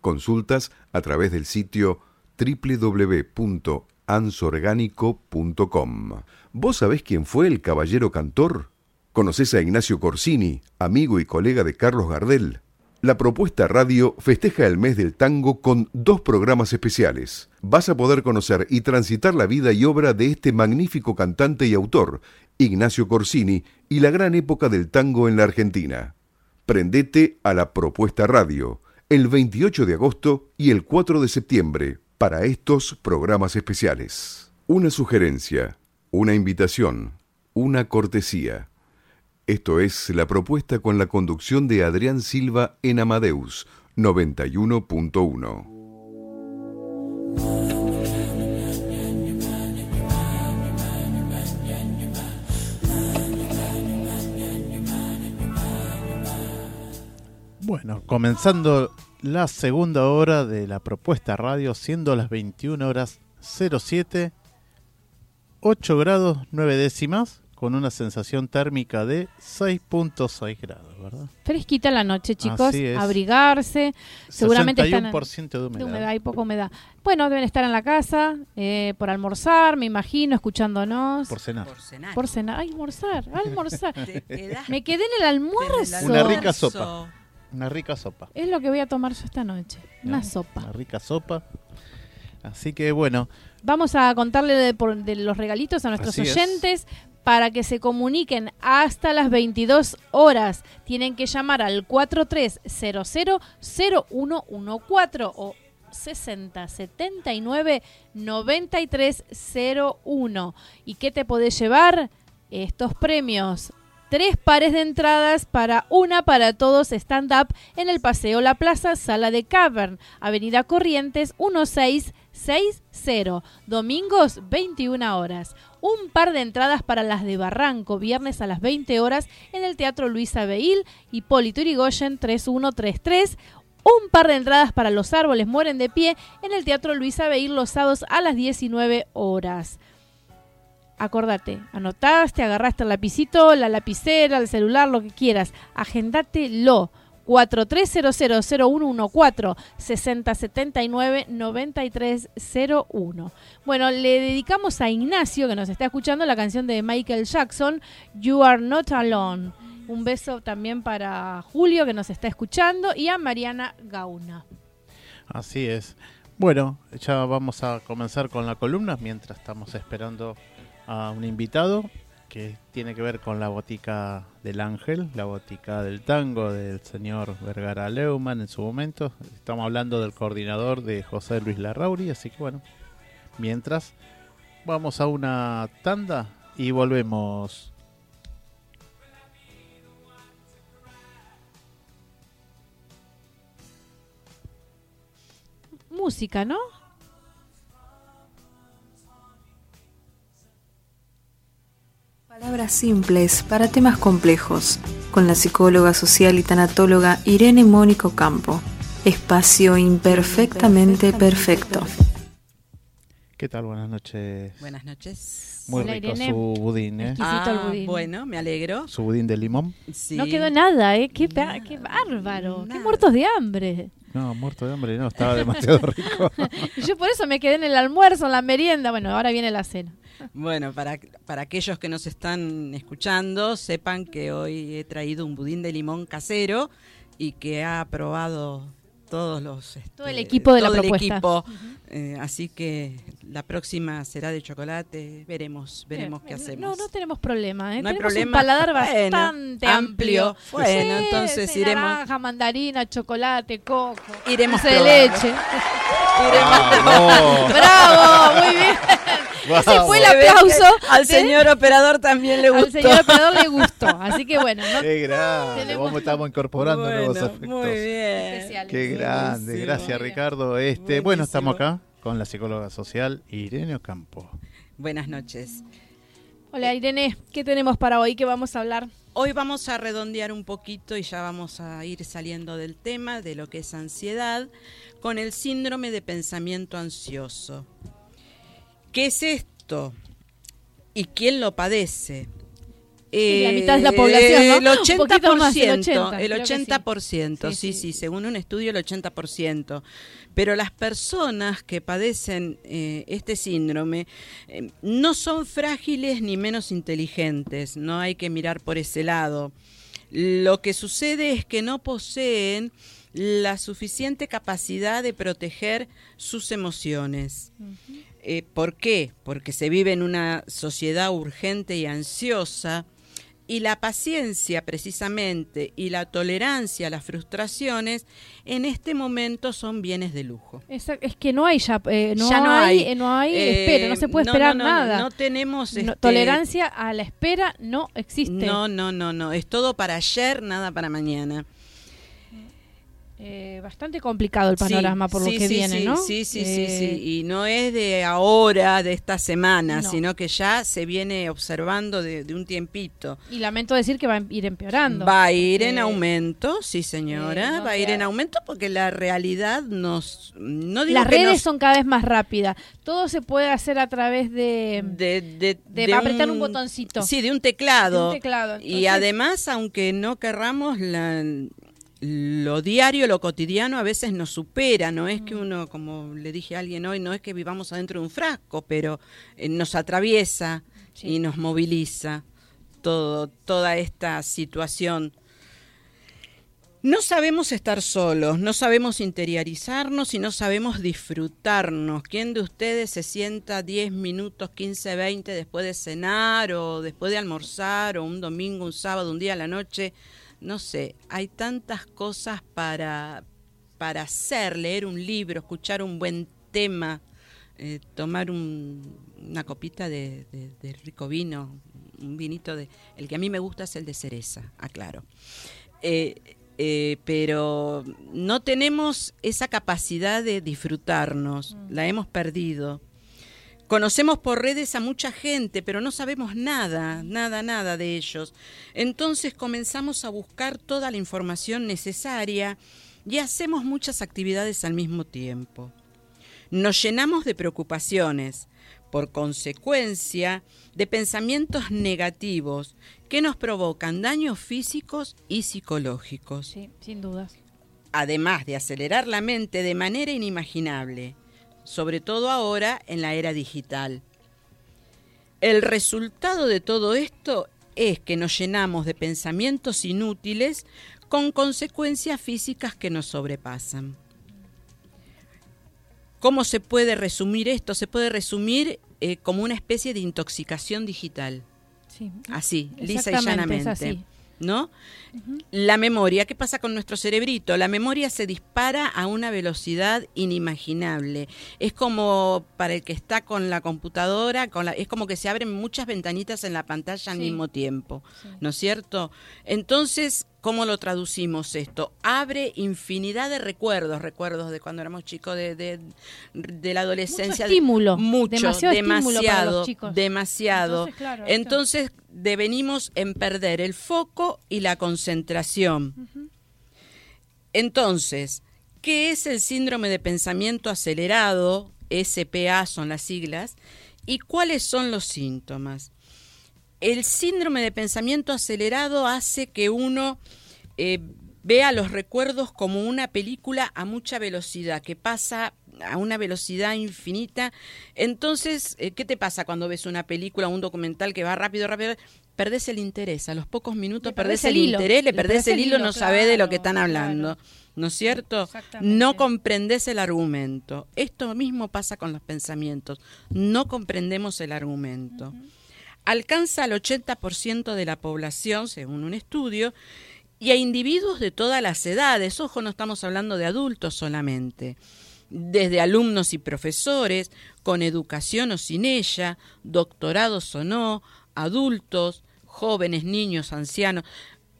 Consultas a través del sitio www.ansorgánico.com. ¿Vos sabés quién fue el caballero cantor? ¿Conoces a Ignacio Corsini, amigo y colega de Carlos Gardel? La propuesta radio festeja el mes del tango con dos programas especiales. Vas a poder conocer y transitar la vida y obra de este magnífico cantante y autor, Ignacio Corsini, y la gran época del tango en la Argentina. Prendete a la propuesta radio el 28 de agosto y el 4 de septiembre para estos programas especiales. Una sugerencia, una invitación, una cortesía. Esto es la propuesta con la conducción de Adrián Silva en Amadeus 91.1. Bueno, comenzando la segunda hora de la propuesta radio, siendo las 21 horas 07, 8 grados 9 décimas, con una sensación térmica de 6.6 grados, ¿verdad? Fresquita la noche, chicos, abrigarse. Seguramente están de humedad. de humedad. y poca humedad. Bueno, deben estar en la casa, eh, por almorzar, me imagino, escuchándonos. Por cenar. Por cenar. Por cenar. Ay, almorzar, almorzar. me quedé en el almuerzo. Una rica sopa. Una rica sopa. Es lo que voy a tomar yo esta noche. Una sopa. Una rica sopa. Así que bueno. Vamos a contarle de, los regalitos a nuestros oyentes para que se comuniquen hasta las 22 horas. Tienen que llamar al 4300-0114 o 6079 9301. ¿Y qué te podés llevar? Estos premios tres pares de entradas para una para todos stand-up en el Paseo La Plaza, Sala de Cavern, Avenida Corrientes 1660, domingos 21 horas. Un par de entradas para las de Barranco, viernes a las 20 horas en el Teatro Luisa Beil, Hipólito Yrigoyen 3133. Un par de entradas para Los Árboles Mueren de Pie en el Teatro Luisa Beil los sábados a las 19 horas acordate, anotaste, agarraste el lapicito, la lapicera, el celular, lo que quieras, agendatelo. 43000114 6079 9301. Bueno, le dedicamos a Ignacio que nos está escuchando la canción de Michael Jackson, You Are Not Alone. Un beso también para Julio que nos está escuchando y a Mariana Gauna. Así es. Bueno, ya vamos a comenzar con la columna mientras estamos esperando a un invitado que tiene que ver con la botica del ángel, la botica del tango del señor Vergara Leumann en su momento. Estamos hablando del coordinador de José Luis Larrauri, así que bueno, mientras vamos a una tanda y volvemos. Música, ¿no? Palabras simples para temas complejos, con la psicóloga social y tanatóloga Irene Mónico Campo. espacio imperfectamente perfecto. ¿Qué tal? Buenas noches. Buenas noches. Muy Hola, rico Irene. su budín, ¿eh? Exquisito el Ah, budín. bueno, me alegro. Su budín de limón. Sí. No quedó nada, ¿eh? Qué, ba- qué bárbaro. Qué Nada. muertos de hambre. No, muerto de hambre, no, estaba demasiado rico. Yo por eso me quedé en el almuerzo, en la merienda. Bueno, ahora viene la cena. Bueno, para, para aquellos que nos están escuchando, sepan que hoy he traído un budín de limón casero y que ha aprobado todos los... Todo el este, equipo de la todo el propuesta. equipo. Eh, así que la próxima será de chocolate. Veremos, veremos qué hacemos. No, no tenemos problema, ¿eh? No hay problema. un paladar Bueno, bastante amplio. amplio. Bueno, Sí, entonces iremos- Naranja, mandarina, chocolate, coco. Iremos de leche. ¡Vamos! ¡Bravo! Muy bien. Ese fue el aplauso. Al de- señor operador también le gustó. Al señor operador le gustó. Así que bueno, no ¡Qué grande! Tenemos- Vamos, estamos incorporando nuevos efectos. Muy bien. especiales. Qué grande, Buenísimo. gracias. Ricardo. Este, bueno, estamos acá con la psicóloga social Irene Ocampo. Buenas noches. Hola Irene, ¿qué tenemos para hoy? ¿Qué vamos a hablar? Hoy vamos a redondear un poquito y ya vamos a ir saliendo del tema de lo que es ansiedad con el síndrome de pensamiento ansioso. ¿Qué es esto? ¿Y quién lo padece? La Eh, mitad de la población, ¿no? El Un poquito más, el 80%, 80, el sí. 80%, Sí, sí, sí. sí, según un estudio el 80%. Pero las personas que padecen eh, este síndrome eh, no son frágiles ni menos inteligentes, no hay que mirar por ese lado. Lo que sucede es que no poseen la suficiente capacidad de proteger sus emociones. Eh, ¿Por qué? Porque se vive en una sociedad urgente y ansiosa y la paciencia precisamente y la tolerancia a las frustraciones en este momento son bienes de lujo. Esa- es que no hay ya, eh, no, Ya no hay, hay. eh, no hay Eh, espera, no se puede no, esperar no, nada. No, tenemos este, tolerancia a la espera no existe. No, no, no, no. Es todo para ayer, nada para mañana. Eh, bastante complicado el panorama Sí, por sí, lo que sí, viene, ¿no? Sí, sí, sí, Eh, sí. Y no es de ahora, de esta semana, No. sino que ya se viene observando de, de un tiempito. Y lamento decir que va a ir empeorando. Va a ir en Eh, aumento, sí señora, eh, no va a ir en aumento porque la realidad nos... No digo Las que redes nos- son cada vez más rápidas. Todo se puede hacer a través de, de, de, de apretar un botoncito. Sí, de un teclado. De un teclado. Y además, aunque no querramos, la- lo diario, lo cotidiano a veces nos supera. No es que Mm. uno, como le dije a alguien hoy, no es que vivamos adentro de un frasco, pero eh, nos atraviesa Sí. y nos moviliza todo, toda esta situación. No sabemos estar solos, no sabemos interiorizarnos y no sabemos disfrutarnos. ¿Quién de ustedes se sienta 10 minutos, 15, 20 después de cenar o después de almorzar o un domingo, un sábado, un día a la noche? No sé, hay tantas cosas para, para hacer, leer un libro, escuchar un buen tema, eh, tomar un- una copita de, de- de rico vino, un vinito de... El que a mí me gusta es el de cereza, aclaro. Eh, eh, pero no tenemos esa capacidad de disfrutarnos, la hemos perdido. Conocemos por redes a mucha gente, pero no sabemos nada, nada, nada de ellos. Entonces comenzamos a buscar toda la información necesaria y hacemos muchas actividades al mismo tiempo. Nos llenamos de preocupaciones, por consecuencia de pensamientos negativos que nos provocan daños físicos y psicológicos Sí, sin dudas. además de acelerar la mente de manera inimaginable, sobre todo ahora en la era digital. El resultado de todo esto es que nos llenamos de pensamientos inútiles con consecuencias físicas que nos sobrepasan. ¿Cómo se puede resumir esto? Se puede resumir eh, como una especie de intoxicación digital. Sí. Así, lisa y llanamente. es así. ¿No? La memoria, ¿qué pasa con nuestro cerebrito? La memoria se dispara a una velocidad inimaginable. Es como para el que está con la computadora, con la, es como que se abren muchas ventanitas en la pantalla al mismo tiempo, Sí. ¿no es cierto? Entonces, ¿cómo lo traducimos esto? Abre infinidad de recuerdos, recuerdos de cuando éramos chicos, de, de, de la adolescencia. Mucho estímulo, Mucho, demasiado estímulo para demasiado, los chicos. demasiado. Entonces, claro, esto- Entonces, devenimos en perder el foco y la concentración. Entonces, ¿Qué es el síndrome de pensamiento acelerado? SPA son las siglas. ¿Y cuáles son los síntomas? El síndrome de pensamiento acelerado hace que uno eh, vea los recuerdos como una película a mucha velocidad, que pasa a una velocidad infinita. Entonces, eh, ¿qué te pasa cuando ves una película, un documental que va rápido, rápido? Perdés el interés, a los pocos minutos perdés, el, interés, le, perdés, el hilo, no sabés de lo que están hablando. ¿No es cierto? No comprendes el argumento. Esto mismo pasa con los pensamientos. No comprendemos el argumento. Alcanza al 80% de la población, según un estudio, y a individuos de todas las edades. Ojo, no estamos hablando de adultos solamente desde alumnos y profesores, con educación o sin ella, doctorados o no, adultos, jóvenes, niños, ancianos.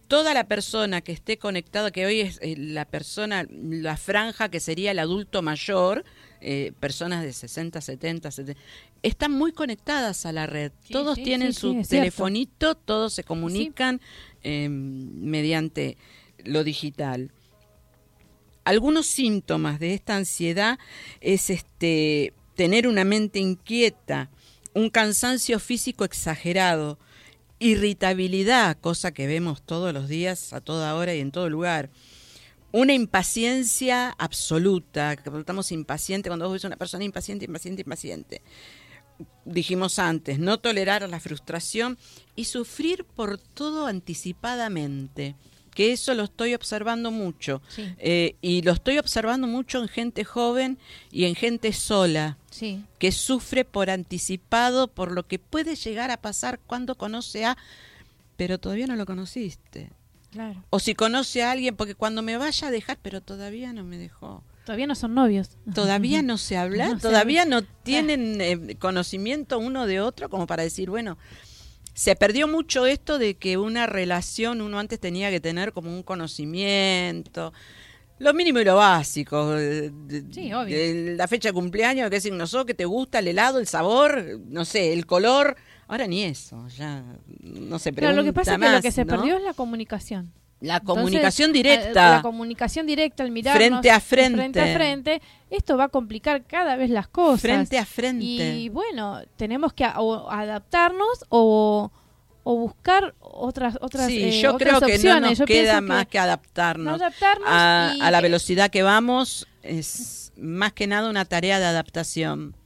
Toda la persona que esté conectada, que hoy es eh, la persona, la franja que sería el adulto mayor, eh, personas de 60, 70, 70, están muy conectadas a la red. todos tienen su telefonito, todos se comunican em, mediante lo digital. Algunos síntomas de esta ansiedad es este tener una mente inquieta, un cansancio físico exagerado, irritabilidad, cosa que vemos todos los días, a toda hora y en todo lugar. Una impaciencia absoluta, que estamos impacientes cuando vos ves una persona impaciente, impaciente, impaciente. Dijimos antes, no tolerar la frustración y sufrir por todo anticipadamente que eso lo estoy observando mucho. Eh, y lo estoy observando mucho en gente joven y en gente sola, que sufre por anticipado por lo que puede llegar a pasar cuando conoce a, pero todavía no lo conociste. Claro. O si conoce a alguien, porque cuando me vaya a dejar, pero todavía no me dejó. Todavía no son novios. Todavía no se habla, todavía no tienen eh, conocimiento uno de otro como para decir, bueno, se perdió mucho esto de que una relación uno antes tenía que tener como un conocimiento, lo mínimo y lo básico. Sí, obvio. la fecha de cumpleaños, qué signo sos, que te gusta, el helado, el sabor, no sé, el color. Ahora ni eso, ya no se pregunta Pero lo que pasa es que lo que se perdió es la comunicación. La comunicación directa. La comunicación directa, el frente a frente. frente a frente. Esto va a complicar cada vez las cosas. Frente a frente. Y bueno, tenemos que adaptarnos o, o buscar otras otras sí, eh, yo creo que no nos queda más que, adaptarnos, a, a, la velocidad que vamos es más que nada una tarea de adaptación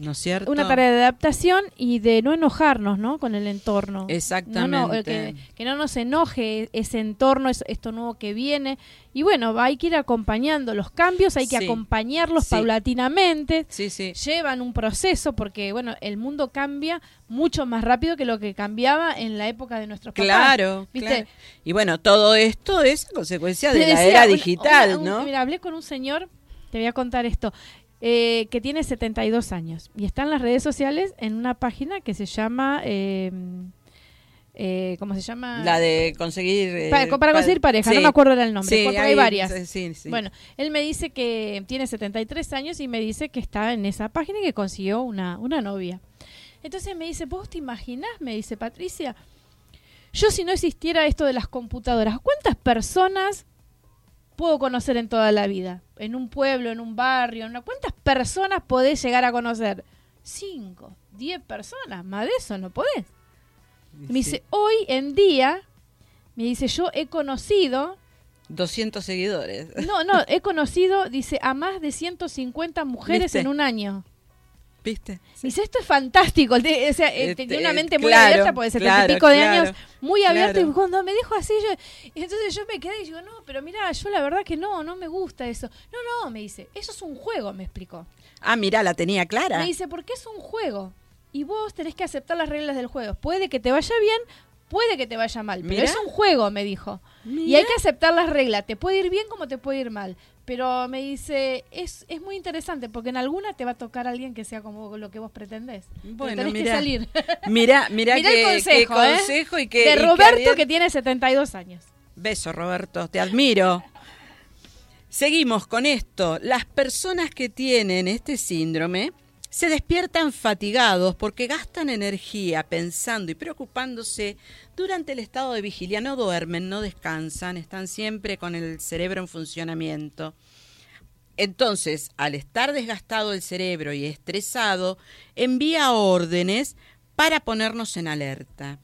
¿No es cierto? Una tarea de adaptación y de no enojarnos, ¿no? Con el entorno. Exactamente. que, no nos enoje ese entorno, esto nuevo que viene. Y bueno, hay que ir acompañando los cambios, hay que acompañarlos paulatinamente. Sí, sí. Llevan un proceso porque, bueno, el mundo cambia mucho más rápido que lo que cambiaba en la época de nuestros papás. Claro, ¿viste? Y bueno, todo esto es consecuencia de la era digital, ¿no? mira, hablé con un señor, te voy a contar esto. Eh, que tiene 72 años y está en las redes sociales en una página que se llama... Eh, eh, ¿Cómo se llama? La de conseguir... para, conseguir pareja, no me acuerdo el nombre, porque hay, varias. bueno, él me dice que tiene 73 años y me dice que está en esa página y que consiguió una, una novia. Entonces me dice, ¿vos te imaginás? Me dice Patricia, yo si no existiera esto de las computadoras, ¿cuántas personas puedo conocer en toda la vida? En un pueblo, en un barrio, en una... ¿cuántas personas podés llegar a conocer? Cinco, diez personas, más de eso no podés. Me dice, hoy en día, me dice, yo he conocido... 200 seguidores. No, no, he conocido, dice, a más de 150 mujeres en un año. ¿Viste? Dice, esto es fantástico. o sea, eh, este, tiene una mente muy abierta, porque setenta y pico de años, muy abierta. Y cuando me dijo así, yo, entonces yo me quedé y digo, no, pero mira, yo la verdad que no, no me gusta eso. No, no, me dice, eso es un juego, me explicó. Ah, mira, la tenía clara. Me dice, porque es un juego. Y vos tenés que aceptar las reglas del juego. Puede que te vaya bien, puede que te vaya mal, pero es un juego, me dijo. Y hay que aceptar las reglas. Te puede ir bien como te puede ir mal pero me dice, es, es muy interesante porque en alguna te va a tocar alguien que sea como lo que vos pretendés. Bueno, tenés que salir. Mira, mira, qué, consejo, ¿eh? consejo y que... De Roberto que tiene 72 años. Beso, Roberto, te admiro. Seguimos con esto. Las personas que tienen este síndrome se despiertan fatigados porque gastan energía pensando y preocupándose durante el estado de vigilia. No duermen, no descansan, están siempre con el cerebro en funcionamiento. Entonces, al estar desgastado el cerebro y estresado, envía órdenes para ponernos en alerta.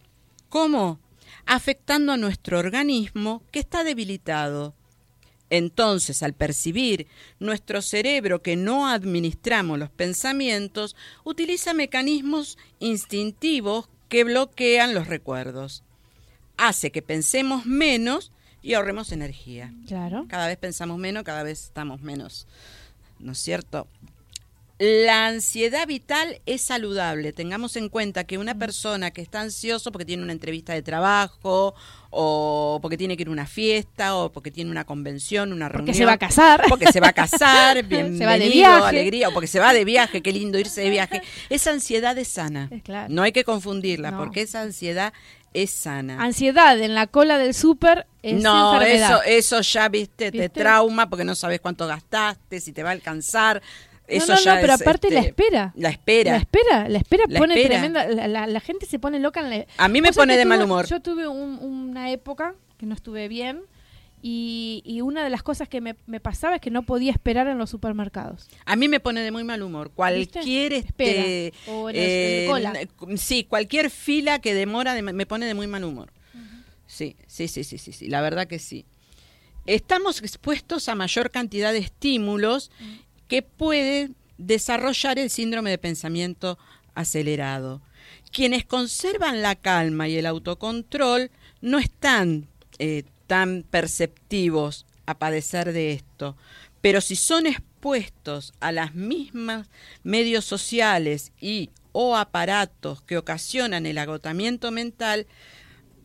¿Cómo? Afectando a nuestro organismo que está debilitado. Entonces, al percibir nuestro cerebro que no administramos los pensamientos, utiliza mecanismos instintivos que bloquean los recuerdos. Hace que pensemos menos y ahorremos energía. Claro. Cada vez pensamos menos, cada vez estamos menos. ¿No es cierto? La ansiedad vital es saludable. Tengamos en cuenta que una persona que está ansioso porque tiene una entrevista de trabajo o porque tiene que ir a una fiesta o porque tiene una convención, una reunión. Porque se va a casar. Porque se va a casar, bienvenido, Se va de viaje. alegría, o porque se va de viaje, qué lindo irse de viaje. Esa ansiedad es sana. Es claro. No hay que confundirla No. porque esa ansiedad es sana. Ansiedad en la cola del súper es no, enfermedad. eso, eso ya, viste, te ¿Viste? trauma porque no sabes cuánto gastaste, si te va a alcanzar. Eso no, no, ya no, pero es, aparte la este, espera. La espera. La espera, la espera La pone espera. tremenda. La, la- la gente se pone loca en la. A mí me pone de mal humor. Yo tuve un- una época que no estuve bien y, y una de las cosas que me, me pasaba es que no podía esperar en los supermercados. A mí me pone de muy mal humor. Cualquier Espera. este, O en el- en el cola. sí, cualquier fila que demora de- me pone de muy mal humor. Sí, sí, sí, sí, sí, sí, la verdad que sí. Estamos expuestos a mayor cantidad de estímulos que puede desarrollar el síndrome de pensamiento acelerado. Quienes conservan la calma y el autocontrol no están eh, tan perceptivos a padecer de esto, pero si son expuestos a las mismas medios sociales y o aparatos que ocasionan el agotamiento mental,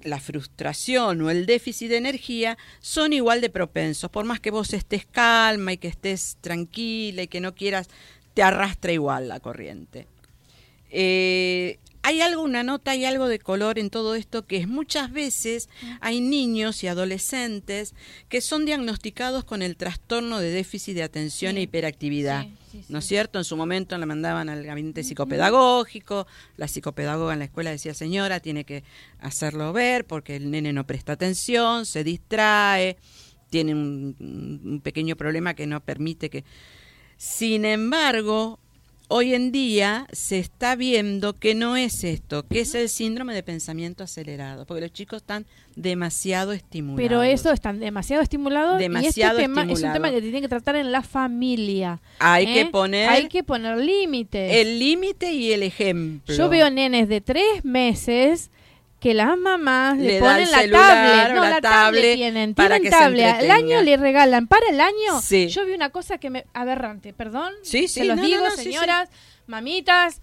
la frustración o el déficit de energía son igual de propensos. Por más que vos estés calma y que estés tranquila y que no quieras, te arrastra igual la corriente. Eh, hay algo, una nota, hay algo de color en todo esto que es muchas veces hay niños y adolescentes que son diagnosticados con el trastorno de déficit de atención Sí. e hiperactividad. Sí, ¿No es cierto? En su momento la mandaban al gabinete psicopedagógico, la psicopedagoga en la escuela decía, señora, tiene que hacerlo ver porque el nene no presta atención, se distrae, tiene un pequeño problema que no permite que... Sin embargo, hoy en día se está viendo que no es esto, que es el síndrome de pensamiento acelerado, porque los chicos están demasiado estimulados. Pero eso están demasiado estimulados Demasiado y este tema es un estimulado. tema que se tiene que tratar en la familia. Hay ¿eh? que poner Hay que poner límites. el límite y el ejemplo. Yo veo nenes de tres meses que las mamás le, ponen la tablet. No, la la, tablet tablet tienen. para tienen que se tablet. Al año le regalan. Para el año, Sí. yo vi una cosa que me... Aberrante, perdón. Sí, sí, Se los no, digo, no, señoras, mamitas.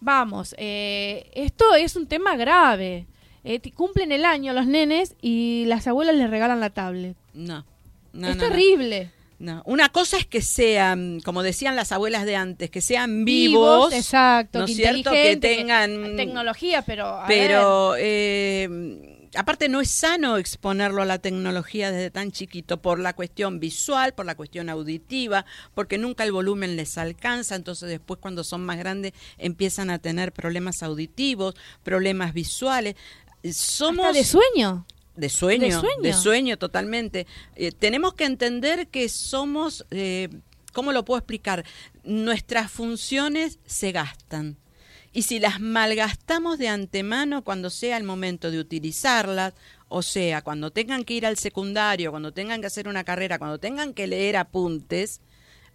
Vamos, eh, esto es un tema grave. Eh, cumplen el año los nenes y las abuelas les regalan la tablet. No. no es terrible. No. Una cosa es que sean, como decían las abuelas de antes, que sean vivos, exacto, ¿no que cierto? Que tengan tecnología, pero a pero eh, aparte no es sano exponerlo a la tecnología desde tan chiquito por la cuestión visual, por la cuestión auditiva, porque nunca el volumen les alcanza, entonces después cuando son más grandes empiezan a tener problemas auditivos, problemas visuales. Somos hasta de sueño. De sueño, De sueño. de sueño totalmente. Eh, tenemos que entender que somos, eh, ¿cómo lo puedo explicar? Nuestras funciones se gastan. Y si las malgastamos de antemano cuando sea el momento de utilizarlas, o sea, cuando tengan que ir al secundario, cuando tengan que hacer una carrera, cuando tengan que leer apuntes,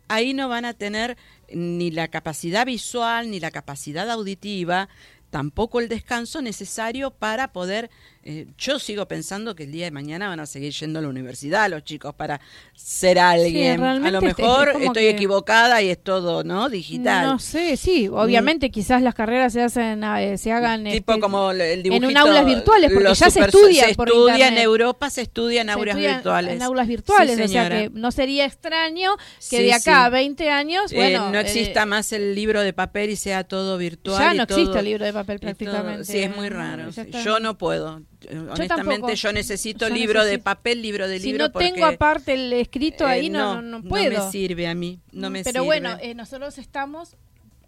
ahí no van a tener ni la capacidad visual ni la capacidad auditiva, tampoco el descanso necesario para poder... eh, yo sigo pensando que el día de mañana van a seguir yendo a la universidad los chicos para ser alguien. a lo es mejor estoy que- equivocada y es todo, ¿no? Digital. No sé, sí, obviamente quizás las carreras se hacen, eh, se hagan tipo este, como el dibujito, en aulas virtuales, porque ya se estudia se por estudia en. Europa, se estudia en se aulas virtuales. En aulas virtuales, Sí, o sea que no sería extraño que Sí, de acá a 20 años, Eh, bueno, no eh, exista más el libro de papel y sea todo virtual. ya y no todo- existe el libro de papel y todo- prácticamente. sí, es muy raro. Yo no puedo. Honestamente, tampoco. yo necesito Yo libro de papel, libro de si libro. no tengo aparte el escrito eh, ahí, no, no, no puedo. me sirve a mí. No me Pero sirve. bueno, eh, nosotros estamos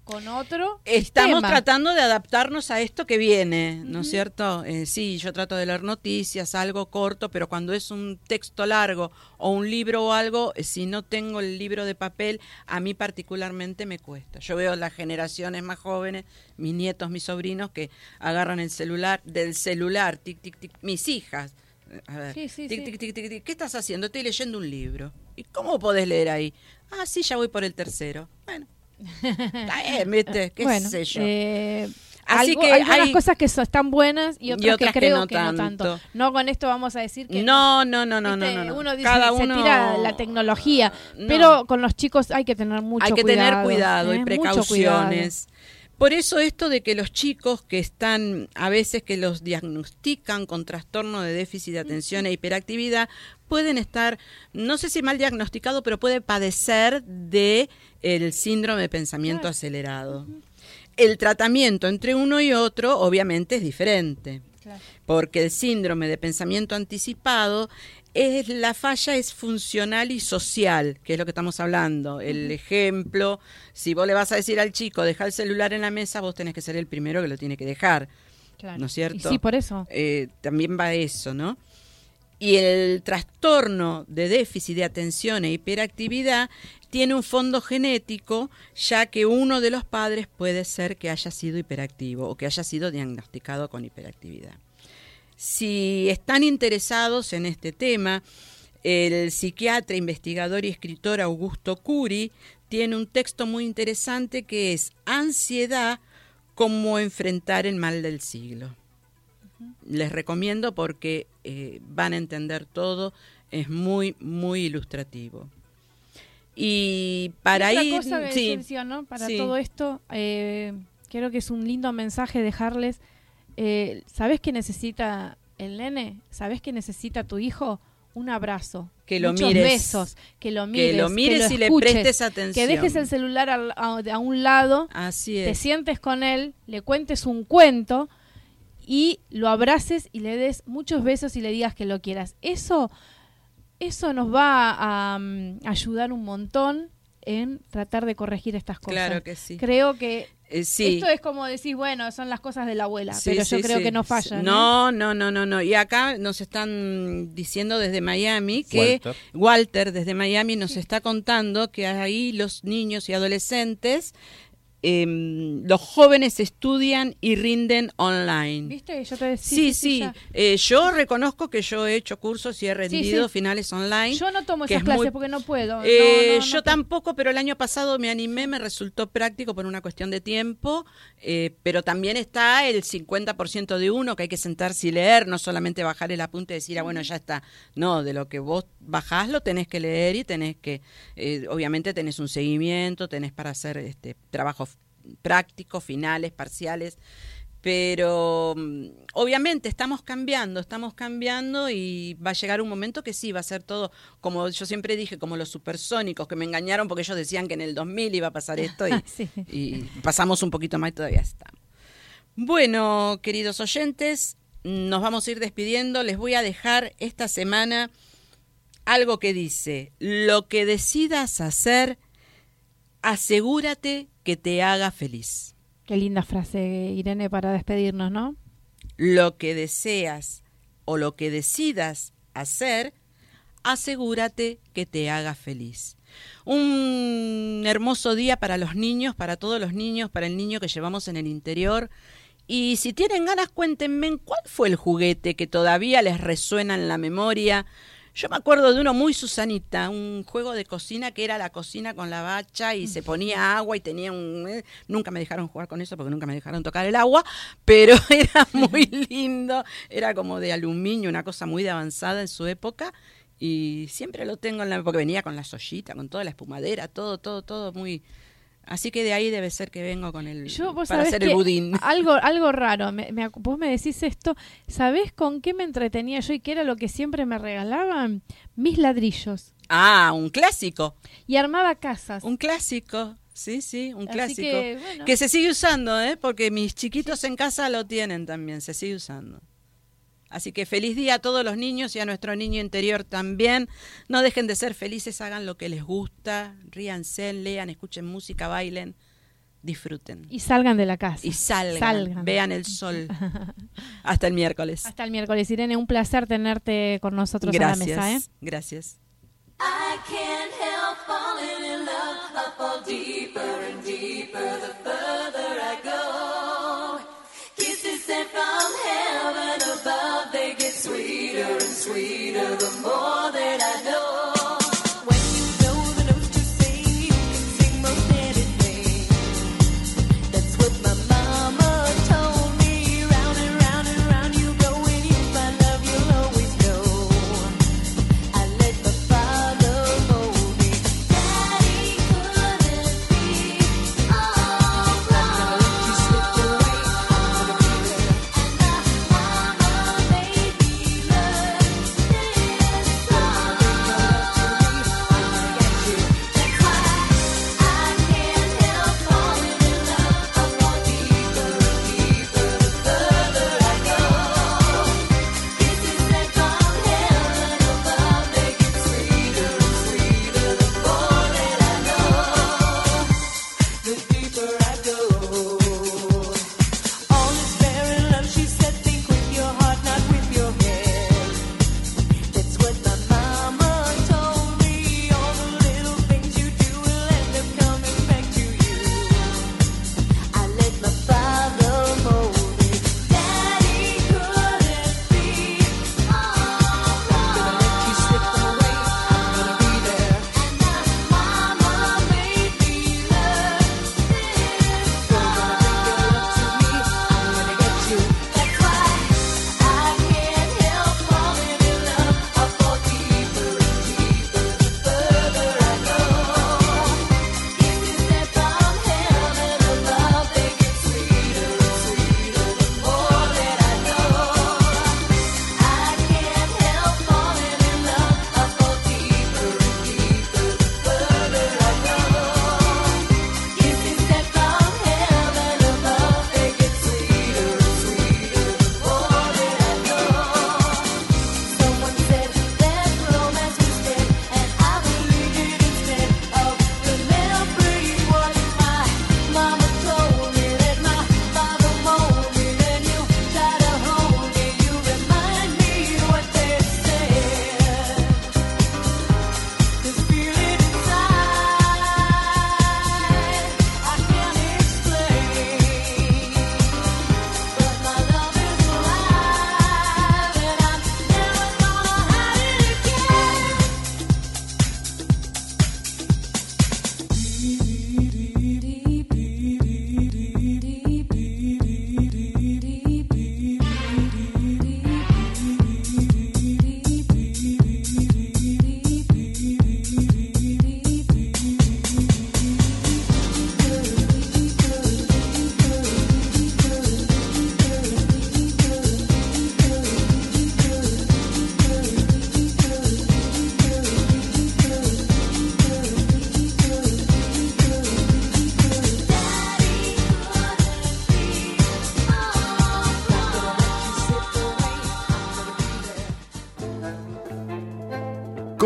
con otro. Estamos tratando de adaptarnos a esto que viene, ¿no es cierto? Eh, sí, yo trato de leer noticias, algo corto, pero cuando es un texto largo o un libro o algo, eh, si no tengo el libro de papel, a mí particularmente me cuesta. Yo veo las generaciones más jóvenes, mis nietos, mis sobrinos, que agarran el celular, del celular, tic, tic, tic, mis hijas. eh, A ver, Sí, sí, tic, sí. tic, tic, tic, tic. ¿Qué estás haciendo? Estoy leyendo un libro. ¿Y cómo podés leer ahí? Ah, sí, ya voy por el tercero. Bueno, ¿Qué bueno, sé yo? eh, Así algo- que algunas hay- cosas que están buenas y otras, otras que que creo no que no tanto. No con esto vamos a decir que No, no, no, no, no, ¿viste? no, no. Uno dice, Cada se uno tira la tecnología, No. pero con los chicos hay que tener mucho hay que cuidado. tener cuidado ¿eh? y Mucho precauciones. Por eso esto de que los chicos que están, a veces que los diagnostican con trastorno de déficit de atención e hiperactividad, pueden estar, no sé si mal diagnosticado, pero puede padecer de el síndrome de pensamiento acelerado. El tratamiento entre uno y otro obviamente es diferente. Porque el síndrome de pensamiento anticipado es la falla es funcional y social, que es lo que estamos hablando. El ejemplo, si vos le vas a decir al chico, deja el celular en la mesa, vos tenés que ser el primero que lo tiene que dejar, Claro. ¿no es cierto? Y sí, por eso. Eh, también va eso, ¿no? Y el trastorno de déficit de atención e hiperactividad tiene un fondo genético, ya que uno de los padres puede ser que haya sido hiperactivo o que haya sido diagnosticado con hiperactividad. Si están interesados en este tema, el psiquiatra, investigador y escritor Augusto Curi tiene un texto muy interesante que es Ansiedad, cómo enfrentar el mal del siglo. Les recomiendo porque eh, van a entender todo, es muy, muy ilustrativo. Y para Y ir... cosa que sí, decía, ¿no? Para sí. todo esto, eh, creo que es un lindo mensaje dejarles. Eh, ¿Sabes qué necesita el nene? ¿Sabes qué necesita tu hijo? Un abrazo. Que lo muchos mires. besos. Que lo mires. lo mires y le prestes atención. Que dejes el celular a, a un lado, Así te es. sientes con él, le cuentes un cuento y lo abraces y le des muchos besos y le digas que lo quieras. Eso, eso nos va a, mm, ayudar un montón en tratar de corregir estas cosas. Claro que sí. Creo que Eh, sí. esto es como decir, bueno, son las cosas de la abuela, Sí, pero sí, yo creo sí. que no fallan. ¿eh? No, no, no, no, no. Y acá nos están diciendo desde Miami que Walter. Walter, desde Miami nos está contando que ahí los niños y adolescentes, em, los jóvenes estudian y rinden online. ¿Viste? Yo te decía. Sí, sí. Eh, yo reconozco que yo he hecho cursos y he rendido sí. finales online. Yo no tomo esas es clases muy- porque no puedo. Eh, no, no yo tampoco, pero el año pasado me animé, me resultó práctico por una cuestión de tiempo, eh, pero también está el 50% de uno que hay que sentarse y leer, no solamente bajar el apunte y decir, ah, bueno, ya está. No, de lo que vos bajás lo tenés que leer y tenés que, eh, obviamente tenés un seguimiento, tenés para hacer este, trabajos prácticos, finales, parciales. Pero mm, obviamente estamos cambiando, estamos cambiando y va a llegar un momento que sí, va a ser todo, como yo siempre dije, como los supersónicos que me engañaron porque ellos decían que en el 2000 iba a pasar esto y, Sí. y pasamos un poquito más y todavía estamos. Bueno, queridos oyentes, nos vamos a ir despidiendo. Les voy a dejar esta semana algo que dice, lo que decidas hacer, asegúrate que te haga feliz. Qué linda frase, Irene, para despedirnos, ¿no? lo que deseas o lo que decidas hacer, asegúrate que te haga feliz. Un hermoso día para los niños, para todos los niños, para el niño que llevamos en el interior. Y si tienen ganas, cuéntenme cuál fue el juguete que todavía les resuena en la memoria. Yo me acuerdo de uno muy Susanita, un juego de cocina que era la cocina con la bacha y se ponía agua y tenía un... eh, nunca me dejaron jugar con eso porque nunca me dejaron tocar el agua, pero era muy lindo, era como de aluminio, una cosa muy de avanzada en su época y siempre lo tengo en la... porque venía con la sollita, con toda la espumadera, todo, todo, todo muy... Así que de ahí debe ser que vengo con el... Yo, vos para hacer el budín. Algo, algo raro. Me, me vos me decís esto. ¿Sabés con qué me entretenía yo y qué era lo que siempre me regalaban? Mis ladrillos. Ah, un clásico. Y armaba casas. Un clásico, sí, sí, un Así clásico. que, bueno. Que se sigue usando, ¿eh? Porque mis chiquitos en casa lo tienen también, se sigue usando. Así que feliz día a todos los niños y a nuestro niño interior también. No dejen de ser felices, hagan lo que les gusta, ríanse, lean, escuchen música, bailen. disfruten. Y salgan de la casa. Y salgan, Salgan. vean el sol. Hasta el miércoles. Hasta el miércoles. Irene, un placer tenerte con nosotros en la Gracias. mesa. ¿eh? Gracias. I can't help falling in love. I fall deeper and deeper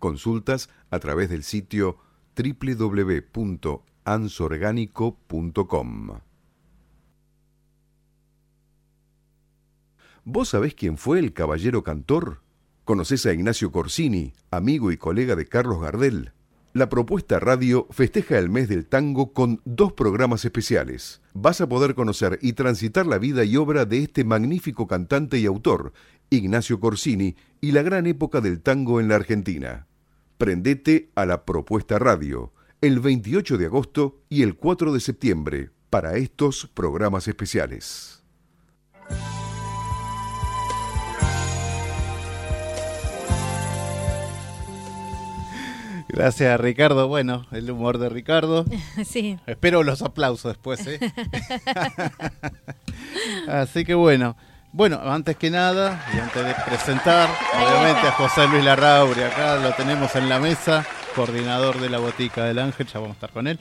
Consultas a través del sitio www.ansorgánico.com. ¿Vos sabés quién fue el caballero cantor? ¿Conoces a Ignacio Corsini, amigo y colega de Carlos Gardel? La propuesta radio festeja el mes del tango con dos programas especiales. Vas a poder conocer y transitar la vida y obra de este magnífico cantante y autor, Ignacio Corsini, y la gran época del tango en la Argentina. Prendete a la propuesta radio el 28 de agosto y el 4 de septiembre para estos programas especiales. Gracias, Ricardo. Bueno, el humor de Ricardo. sí. Espero los aplausos después, ¿eh? Así que bueno. Bueno, antes que nada, y antes de presentar, obviamente a José Luis Larrauri, acá lo tenemos en la mesa, coordinador de la Botica del Ángel, ya vamos a estar con él.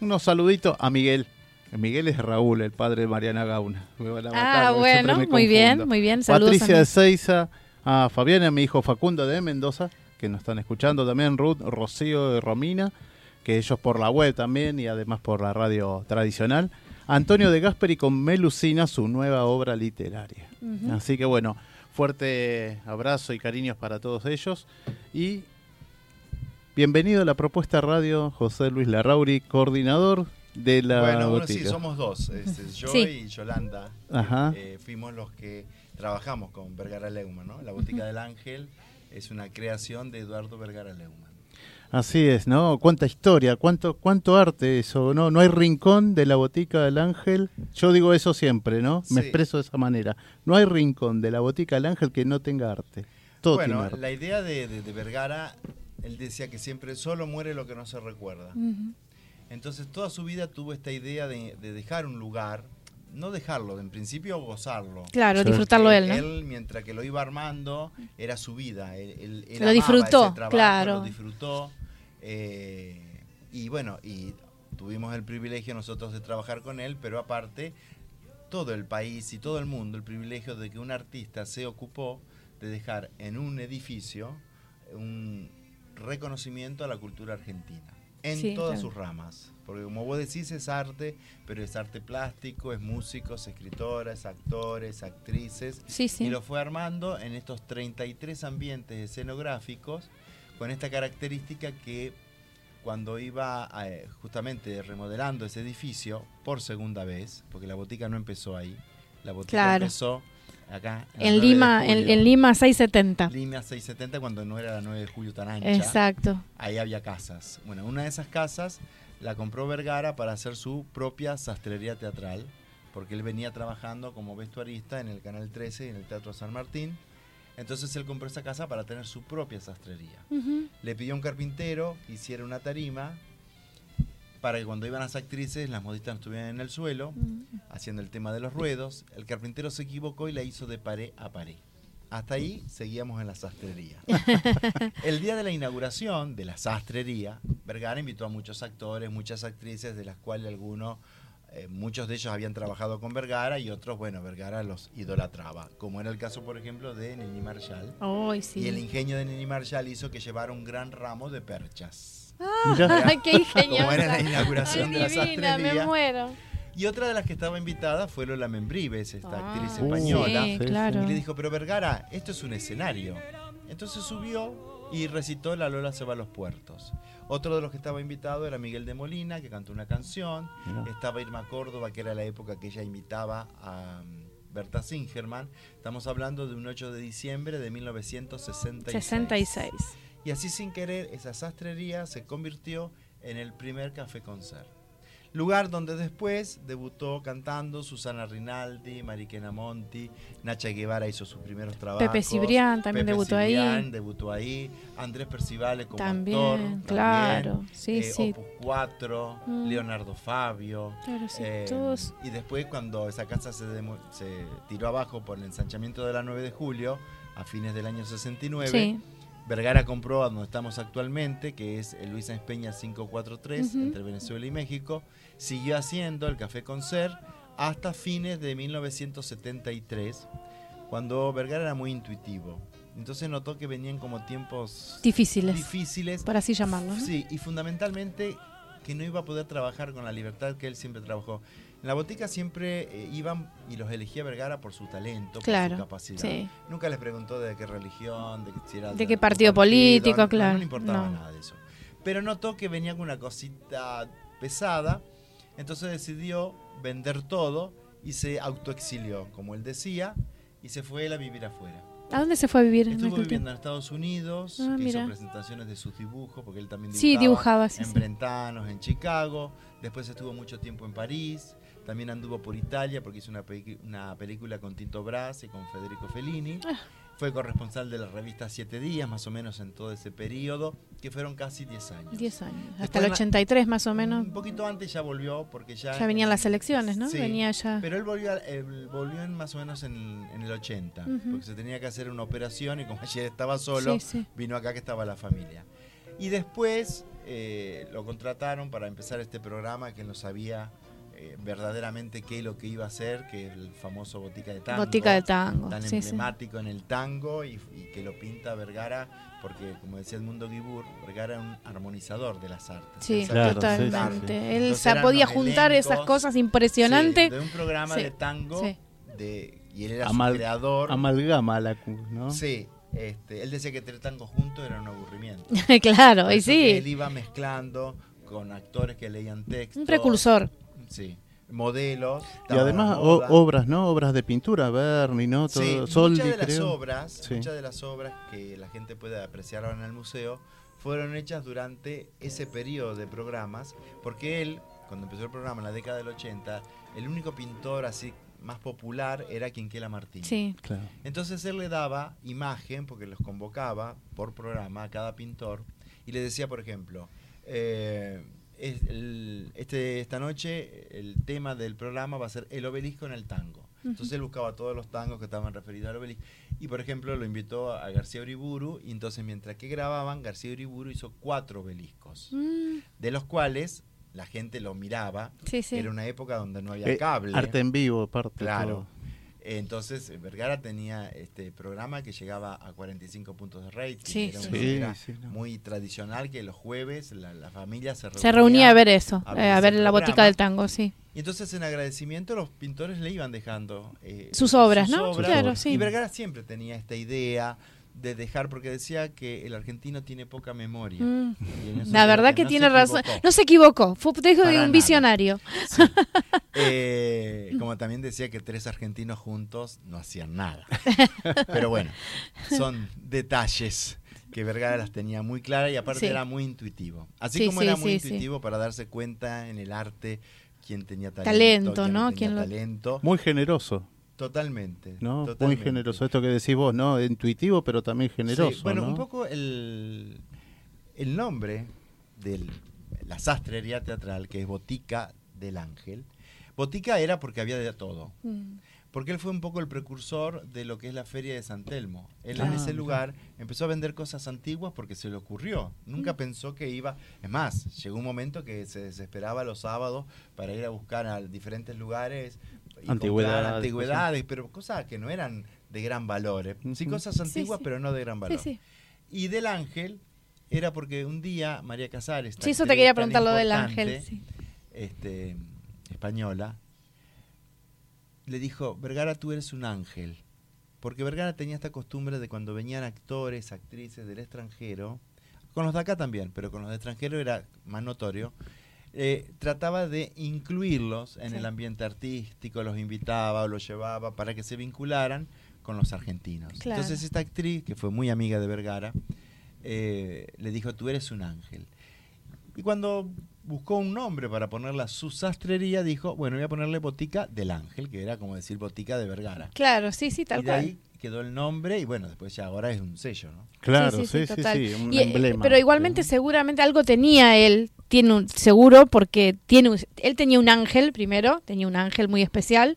Unos saluditos a Miguel. Miguel es Raúl, el padre de Mariana Gauna. Ah, bueno, muy bien, muy bien. Saludos Patricia de. Seiza, a Fabián y a mi hijo Facundo de Mendoza, que nos están escuchando también, Ruth, Rocío y Romina, que ellos por la web también y además por la radio tradicional. Antonio de Gasperi con Melusina, su nueva obra literaria. Así que bueno, fuerte abrazo y cariños para todos ellos. Y bienvenido a la propuesta radio, José Luis Larrauri, coordinador de la bueno, bueno, sí, somos dos. Este, yo Sí. y Yolanda. Ajá. eh, fuimos los que trabajamos con Vergara Leumann, ¿no? La Botica del Ángel es una creación de Eduardo Vergara Leumann. Así es, ¿no? Cuánta historia, cuánto, cuánto arte eso, ¿no? No hay rincón de la botica del ángel. Yo digo eso siempre, ¿no? Me Sí. expreso de esa manera. No hay rincón de la botica del ángel que no tenga arte. Todo bueno, tiene arte. la idea de, de- de Vergara, él decía que siempre solo muere lo que no se recuerda. Entonces toda su vida tuvo esta idea de, de dejar un lugar, no dejarlo, en principio gozarlo. Claro, Sí. disfrutarlo él, ¿no? Él, mientras que lo iba armando, era su vida. Él, él- él Lo amaba disfrutó, ese trabajo, claro. Lo disfrutó. eh, y bueno, y tuvimos el privilegio nosotros de trabajar con él, pero aparte, todo el país y todo el mundo, el privilegio de que un artista se ocupó de dejar en un edificio un reconocimiento a la cultura argentina. En Sí, todas claro. sus ramas. Porque como vos decís, es arte, pero es arte plástico, es músicos, escritoras, actores, actrices. Sí, sí. Y lo fue armando en estos 33 ambientes escenográficos con esta característica que cuando iba eh, justamente remodelando ese edificio por segunda vez, porque la botica no empezó ahí, la botica Claro. empezó acá. En 9 de Lima, en, en Lima 670. Lima 670 cuando no era la 9 de julio tan ancha. Exacto. Ahí había casas. Bueno, una de esas casas la compró Vergara para hacer su propia sastrería teatral, porque él venía trabajando como vestuarista en el Canal 13 y en el Teatro San Martín. Entonces él compró esa casa para tener su propia sastrería. Le pidió a un carpintero que hiciera una tarima para que cuando iban las actrices las modistas no estuvieran en el suelo, haciendo el tema de los ruedos. El carpintero se equivocó y la hizo de pared a pared. Hasta ahí seguíamos en la sastrería. El día de la inauguración de la sastrería, Vergara invitó a muchos actores, muchas actrices, de las cuales algunos, eh, muchos de ellos habían trabajado con Vergara y otros, bueno, Vergara los idolatraba, como era el caso, por ejemplo, de Nini Marshall. Ay, sí. Y el ingenio de Nini Marshall hizo que llevara un gran ramo de perchas. Ay, qué ingeniosa. Como era la inauguración Ay, de la divina, me sastrería. muero. Y otra de las que estaba invitada fue Lola Membrives, esta Ah, actriz española. Sí, claro. Y le dijo, pero Vergara, esto es un escenario. Entonces subió y recitó La Lola se va a los puertos. Otro de los que estaba invitado era Miguel de Molina, que cantó una canción. Mirá. Estaba Irma Córdoba, que era la época que ella imitaba a mm, Berta Singerman. Estamos hablando de un 8 de diciembre de 1966. 66. Y así sin querer, esa sastrería se convirtió en el primer café concert. Lugar donde después debutó cantando Susana Rinaldi, Mariquena Monti, Nacha Guevara hizo sus primeros trabajos. Pepe Cibrián también Pepe debutó ahí. Cibrián debutó ahí. Andrés Percivale como También, actor. claro. Sí, Eh, sí. Opus 4, Mm. Leonardo Fabio. Claro, sí, Eh, todos. Y después cuando esa casa se, se tiró abajo por el ensanchamiento de la 9 de julio, a fines del año 69, Sí. Vergara compró a donde estamos actualmente, que es el Luis Sáenz Peña 543, Ujú. entre Venezuela y México. Siguió haciendo el Café Concert hasta fines de 1973, cuando Vergara era muy intuitivo. Entonces notó que venían como tiempos Difíciles, difíciles. por así llamarlo. ¿no? Sí, y fundamentalmente que no iba a poder trabajar con la libertad que él siempre trabajó. En la botica siempre eh, iban y los elegía Vergara por su talento, Claro, por su capacidad. sí. Nunca les preguntó de qué religión, de, si era De qué partido político, no, claro, No, le importaba no. nada de eso. Pero notó que venía con una cosita pesada, entonces decidió vender todo y se autoexilió, como él decía, y se fue él a vivir afuera. ¿A dónde se fue a vivir Estuvo viviendo tiempo? en Estados Unidos, Ah, que hizo presentaciones de sus dibujos, porque él también Sí, dibujaba, sí, en. Brentanos, en Chicago. Después estuvo mucho tiempo en París. También anduvo por Italia porque hizo una, una película con Tito Brass y con Federico Fellini. Ah. Fue corresponsal de la revista Siete Días, más o menos en todo ese periodo, que fueron casi 10 años. 10 años. Hasta el ma- 83 más o menos. Un poquito antes ya volvió, porque ya... Ya venían las elecciones, ¿no? Sí, Venía ya. Pero él volvió, él volvió en más o menos en, en el 80, Ujú. porque se tenía que hacer una operación y como ayer estaba solo, Sí, sí. vino acá que estaba la familia. Y después eh, lo contrataron para empezar este programa que no sabía eh, verdaderamente qué es lo que iba a hacer, que es el famoso Botica de Tango. Botica de tango. Tan sí, sí. emblemático en el tango y, y que lo pinta Vergara, porque como decía Edmundo Guibur, Vergara era un armonizador de las artes. Sí, Claro, totalmente. Él Entonces podía juntar esas cosas Sí, impresionantes. de un programa Sí, de tango sí. de, y él era Amal- su creador. Amalgama la cu- ¿no? Sí, este, él decía que tres tangos juntos era un aburrimiento. claro, y que Él sí. iba mezclando con actores que leían textos. Un precursor. Sí, modelos. Y además o- obras, ¿no? Obras de pintura, Berni, ¿no? Todo, Sí, Soldi, muchas de las obras, Sí. muchas de las obras que la gente puede apreciar ahora en el museo fueron hechas durante ese periodo de programas, porque él, cuando empezó el programa en la década del 80, el único pintor así más popular era Quinquela Martín. Sí. Claro. Entonces él le daba imagen, porque los convocaba por programa a cada pintor, y le decía, por ejemplo, eh, es el- este, esta noche el tema del programa va a ser el obelisco en el tango. Entonces él buscaba todos los tangos que estaban referidos al obelisco. Y por ejemplo lo invitó a García Uriburu, y entonces mientras que grababan, García Uriburu hizo cuatro obeliscos, Mm, de los cuales la gente lo miraba. sí, sí. Era una época donde no había Eh, cable. Arte en vivo, aparte. Claro. todo. Entonces, eh, Vergara tenía este programa que llegaba a 45 puntos de rating. Sí, era sí. Sí, manera sí, no. muy tradicional que los jueves la, la familia se reunía. Se reunía a ver eso, a eh, ver a ver la botica del tango, sí. Y entonces, en agradecimiento, los pintores le iban dejando eh, Sus obras, ¿no? Claro, sí. Y Vergara siempre tenía esta idea de dejar, porque decía que el argentino tiene poca memoria. Mm. La verdad que no tiene razón. equivocó. No se equivocó. Fue te dijo Para de un nada. visionario. Sí. Eh, como también decía que tres argentinos juntos no hacían nada. Pero bueno, son detalles que Vergara las tenía muy claras y aparte Sí. era muy intuitivo. Así Sí, como sí, era muy sí, sí. intuitivo para darse cuenta en el arte quién tenía talento, Talento, quién ¿no? tenía Quién lo- talento. Muy generoso, Totalmente. ¿no? totalmente. Muy generoso. Esto que decís vos, ¿no? Intuitivo, pero también generoso. Sí, Bueno, ¿no? un poco el, el nombre de la sastrería teatral, que es Botica del Ángel. Botica era porque había de todo. Mm. Porque él fue un poco el precursor de lo que es la feria de San Telmo. Él en Ah, ese mira. lugar empezó a vender cosas antiguas porque se le ocurrió. Mm. Nunca pensó que iba. Es más, llegó un momento que se desesperaba los sábados para ir a buscar a diferentes lugares. y comprar Antigüedades, antigüedades, pero cosas que no eran de gran valor. ¿eh? Sí, cosas antiguas, sí. pero no de gran valor. sí. Y del ángel era porque un día María Casares, Sí, eso te quería preguntar lo del ángel. sí. este, española, le dijo, Vergara, tú eres un ángel. Porque Vergara tenía esta costumbre de cuando venían actores, actrices del extranjero, con los de acá también, pero con los de extranjero era más notorio, eh, trataba de incluirlos en Sí. el ambiente artístico, los invitaba o los llevaba para que se vincularan con los argentinos. Claro. Entonces esta actriz, que fue muy amiga de Vergara, eh, le dijo, tú eres un ángel. Y cuando buscó un nombre para ponerla su sastrería, dijo, bueno, voy a ponerle Botica del Ángel, que era como decir Botica de Vergara. Claro, sí, sí, tal y de cual. ahí quedó el nombre y bueno, después ya ahora es un sello, ¿no? Claro, Sí, sí, sí, total. sí, un Y, eh, emblema. pero igualmente seguramente algo tenía él, tiene un seguro porque tiene un- él tenía un ángel primero, tenía un ángel muy especial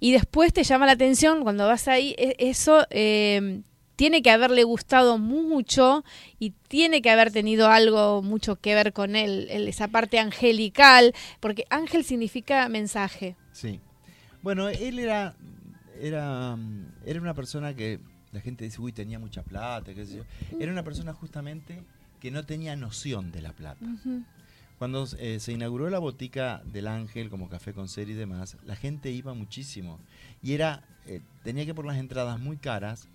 y después te llama la atención cuando vas ahí e- eso eh, tiene que haberle gustado mucho y tiene que haber tenido algo mucho que ver con él, esa parte angelical, porque ángel significa mensaje. Sí. Bueno, él era, era, mm, era una persona que la gente dice, uy, tenía mucha plata, qué sé yo. Era una persona justamente que no tenía noción de la plata. Cuando eh, se inauguró la botica del Ángel como café con ser y demás, la gente iba muchísimo. Y era, eh, tenía que poner las entradas muy caras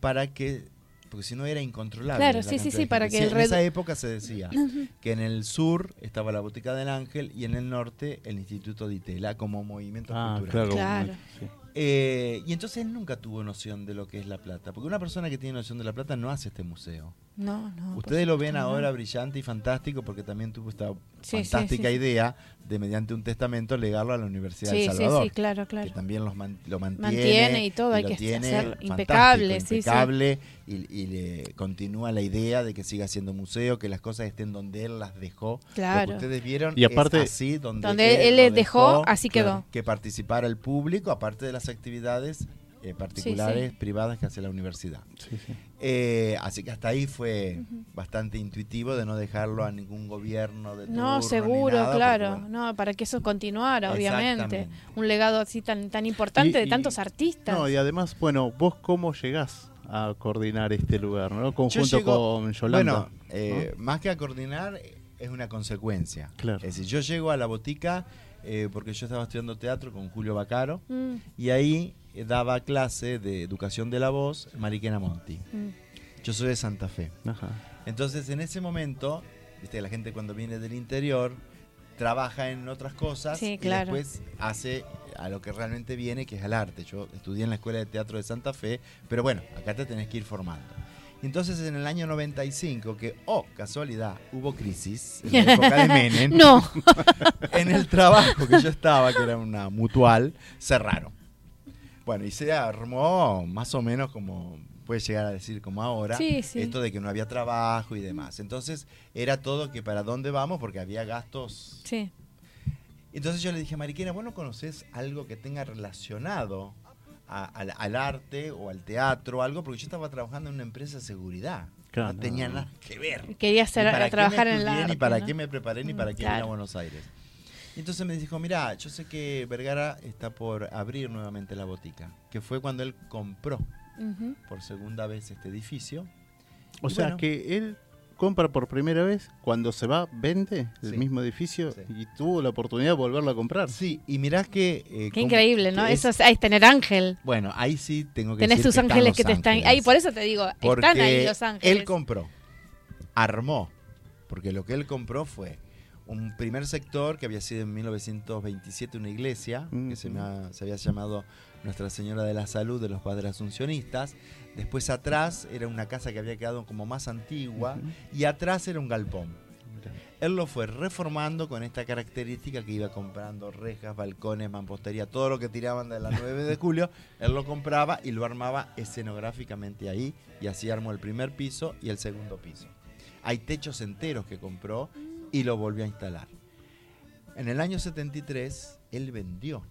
para que, porque si no era incontrolable. Claro, la sí, sí, sí, para que el en red- esa época se decía que en el sur estaba la botica del Ángel y en el norte el Instituto de Itela como movimiento Ah, cultural. claro. Claro. sí. Eh, y entonces él nunca tuvo noción de lo que es la plata, porque una persona que tiene noción de la plata no hace este museo. No, no. Ustedes lo ven no. ahora brillante y fantástico porque también tuvo esta Sí, sí, fantástica sí. idea de mediante un testamento legarlo a la Universidad Sí, de sí, Salvador. sí, claro, Que claro. también los man- lo mantiene, Mantiene y todo, hay que tiene hacer fantástico, impecable, sí, sí. impecable, Y, y le continúa la idea de que siga siendo museo, que las cosas estén donde él las dejó. Claro. Lo que ustedes vieron Y aparte- es así, donde, Donde él lo les dejó, así quedó. Que participara el público, aparte de las actividades eh, particulares, privadas que hace la universidad. Sí, sí. Eh, así que hasta ahí fue bastante intuitivo de no dejarlo a ningún gobierno de No, seguro, nada, porque, claro. bueno, No, para que eso continuara, obviamente. Un legado así tan, tan importante Y- de y- tantos artistas. No, y además, bueno, vos cómo llegás a coordinar este lugar, ¿no? Yo Conjunto llego- con Yolanda. Bueno, eh, más que a coordinar, es una consecuencia. Claro. Es decir, yo llego a la botica eh, porque yo estaba estudiando teatro con Julio Bacaro Mm, y ahí eh, daba clase de educación de la voz Mariquena Monti. mm. Yo soy de Santa Fe. Ajá. Entonces, en ese momento, viste, la gente cuando viene del interior trabaja en otras cosas Sí, y claro. después hace a lo que realmente viene, que es al arte. Yo estudié en la Escuela de Teatro de Santa Fe, pero bueno, acá te tenés que ir formando. Y Entonces, en el año 95, que, oh, casualidad, hubo crisis en la época de Menem, No, en el trabajo que yo estaba, que era una mutual, cerraron. Bueno, y se armó más o menos como puede llegar a decir como ahora, Sí, sí. esto de que no había trabajo y demás. Entonces era todo que para dónde vamos porque había gastos. sí. Entonces yo le dije, Mariquena, ¿vos no conoces algo que tenga relacionado a- al, al arte o al teatro o algo? Porque yo estaba trabajando en una empresa de seguridad. Claro. No tenía nada que ver. Quería Ni hacer, para trabajar me en la Ni para qué me preparé, ni Mm, para qué vine a claro. Buenos Aires. Y entonces me dijo, mira, yo sé que Vergara está por abrir nuevamente la botica, que fue cuando él compró por segunda vez este edificio. O Y sea bueno. que él compra por primera vez, cuando se va, vende el Sí. mismo edificio Sí. y tuvo la oportunidad de volverlo a comprar. Sí, y mirá que... eh, Qué increíble, ¿no? que Eso es, es tener ángel. Bueno, ahí sí tengo que Tenés decir tus que ángeles que te están... Ahí, por eso te digo, Porque están ahí los ángeles. él compró, armó, porque lo que él compró fue un primer sector que había sido en 1927 una iglesia, que se, Ujú. llama- se había llamado Nuestra Señora de la Salud de los Padres Asuncionistas. Después atrás era una casa que había quedado como más antigua y atrás era un galpón. Él lo fue reformando con esta característica que iba comprando rejas, balcones, mampostería, todo lo que tiraban de la 9 de julio, él lo compraba y lo armaba escenográficamente ahí y así armó el primer piso y el segundo piso. Hay techos enteros que compró y lo volvió a instalar. En el año 73 él vendió.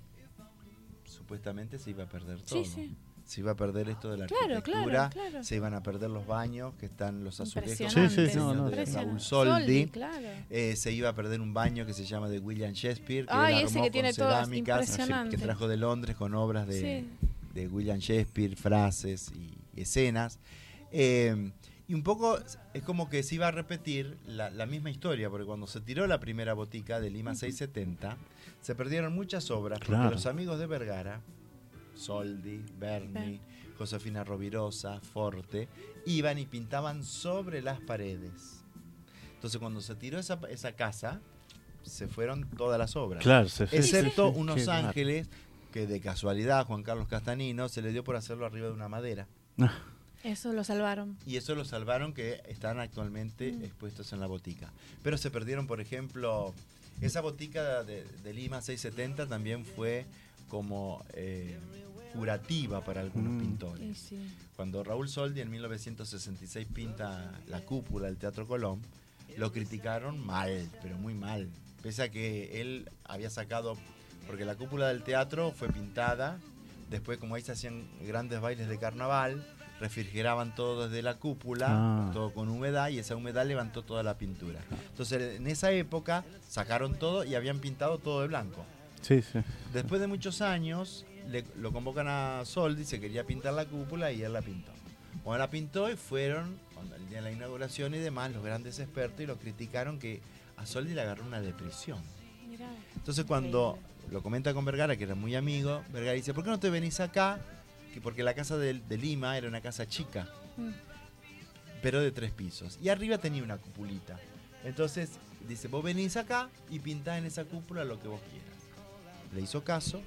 Supuestamente se iba a perder todo. Sí, sí. Se iba a perder esto de la Claro, arquitectura, claro, claro. se iban a perder los baños que están los azulejos. Sí, sí, no, no, de. Raúl Soldi. claro. Eh, se iba a perder un baño que se llama de William Shakespeare, que Ay, él ese armó que con tiene todo cerámicas que trajo de Londres con obras de, Sí. de William Shakespeare, frases y escenas. Eh, y un poco es como que se iba a repetir la, la misma historia, porque cuando se tiró la primera botica de Lima 670, se perdieron muchas obras, porque Claro. los amigos de Vergara, Soldi, Berni, Josefina Rovirosa, Forte, iban y pintaban sobre las paredes. Entonces cuando se tiró esa, esa casa, se fueron todas las obras. Claro, se Excepto unos ángeles que de casualidad Juan Carlos Castanino se le dio por hacerlo arriba de una madera. Ah, Eso lo salvaron. Y eso lo salvaron que están actualmente Mm. expuestos en la botica. Pero se perdieron, por ejemplo, esa botica de, de Lima 670 también fue como eh, curativa para algunos Mm. pintores. Sí, sí. Cuando Raúl Soldi en 1966 pinta la cúpula del Teatro Colón, lo criticaron mal, pero muy mal. Pese a que él había sacado, porque la cúpula del teatro fue pintada, después como ahí se hacían grandes bailes de carnaval, refrigeraban todo desde la cúpula, Ah. todo con humedad, y esa humedad levantó toda la pintura. Entonces, en esa época sacaron todo y habían pintado todo de blanco. Sí, sí. Después de muchos años, le- lo convocan a Soldi, se quería pintar la cúpula y él la pintó. Bueno, la pintó y fueron, cuando el día de la inauguración y demás, los grandes expertos y lo criticaron que a Soldi le agarró una depresión. Entonces cuando lo comenta con Vergara, que era muy amigo, Vergara dice, ¿por qué no te venís acá? Que porque la casa de, de Lima era una casa chica, Mm. pero de tres pisos. Y arriba tenía una cupulita. Entonces dice, vos venís acá y pintás en esa cúpula lo que vos quieras. Le hizo caso.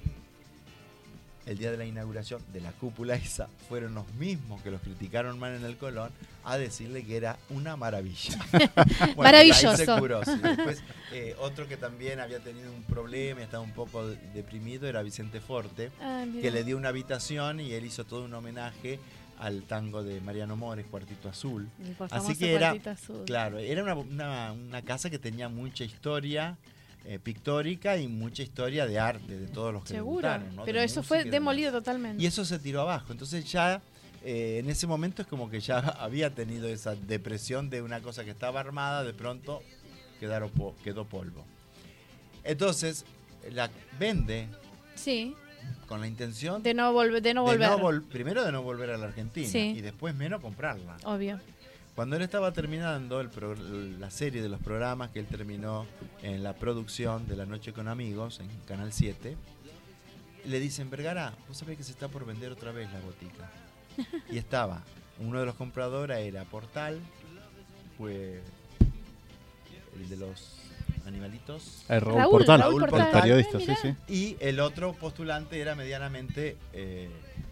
El día de la inauguración de la cúpula esa fueron los mismos que los criticaron mal en el Colón a decirle que era una maravilla. Bueno, ahí se Maravilloso. curó, sí. Después, eh, otro que también había tenido un problema y estaba un poco de- deprimido era Vicente Forte, Ah, que le dio una habitación y él hizo todo un homenaje al tango de Mariano Mores, Cuartito Azul. Así que era, azul. claro, era una, una- una casa que tenía mucha historia eh, pictórica y mucha historia de arte de todos los que le Seguro. gustaron, ¿no? Pero De eso fue demolido totalmente. Y eso se tiró abajo. Entonces ya eh, en ese momento es como que ya había tenido esa depresión de una cosa que estaba armada, de pronto quedaron quedó polvo. Entonces la vende Sí, con la intención de no, volver de no de volver. no vol- primero de no volver a la Argentina Sí. y después menos comprarla. Obvio. Cuando él estaba terminando el pro- la serie de los programas que él terminó en la producción de La Noche con Amigos en Canal 7, le dicen, Vergara, vos sabés que se está por vender otra vez la botica. Y estaba, uno de los compradores era Portal, fue el de los animalitos, Eh, Raúl, Raúl, Portal, Raúl Portal. el periodista, sí, sí. y el otro postulante era medianamente eh,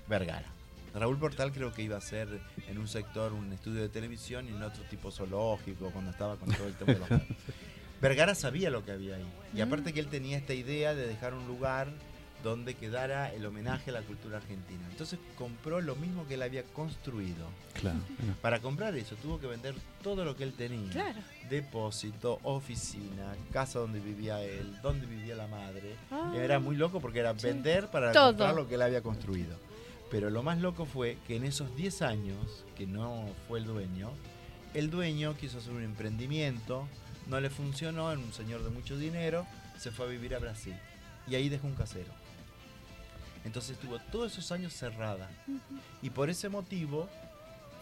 Vergara. Raúl Portal creo que iba a ser en un sector un estudio de televisión y en otro tipo zoológico cuando estaba con todo el tema de los. Vergara sabía lo que había ahí. Y aparte que él tenía esta idea de dejar un lugar donde quedara el homenaje a la cultura argentina. Entonces compró lo mismo que él había construido. Claro. Para comprar eso tuvo que vender todo lo que él tenía. Claro. Depósito, oficina, casa donde vivía él, donde vivía la madre. Ah. Era muy loco porque era vender para Todo. comprar lo que él había construido. Pero lo más loco fue que en esos 10 años, que no fue el dueño, el dueño quiso hacer un emprendimiento, no le funcionó, era un señor de mucho dinero, se fue a vivir a Brasil. Y ahí dejó un casero. Entonces estuvo todos esos años cerrada. Y por ese motivo,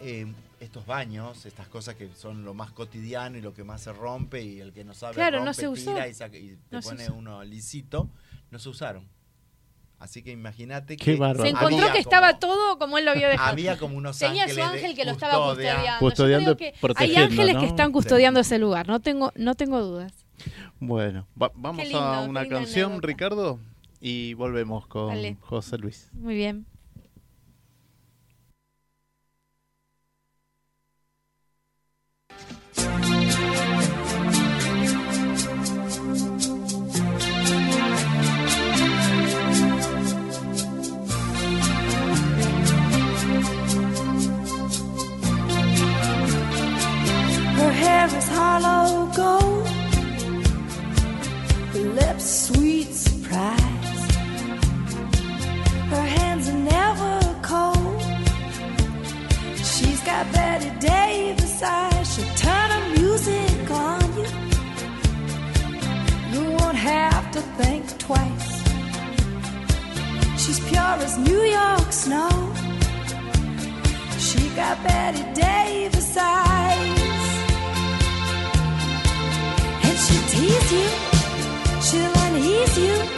eh, estos baños, estas cosas que son lo más cotidiano y lo que más se rompe y el que no sabe Claro, no se usó. tira y, saca- y te No pone uno lisito, no se usaron. Así que imagínate que. Se encontró había que estaba como- todo como él lo había dejado. Había como unos Tenía su ángeles de ángel que lo estaba custodia. custodiando. Custodiando Yo creo que hay ángeles ¿no? que están custodiando ese lugar, no tengo, no tengo dudas. Bueno, va- vamos lindo, a una canción. Ricardo, y volvemos con Dale. José Luis. Muy bien. Her hair is hollow gold, her lips sweet never cold. She's got Betty Davis eyes. She'll turn her music on you. You won't have to think twice. She's pure as New York snow. She got Betty Davis eyes. And she'll tease you, she'll you.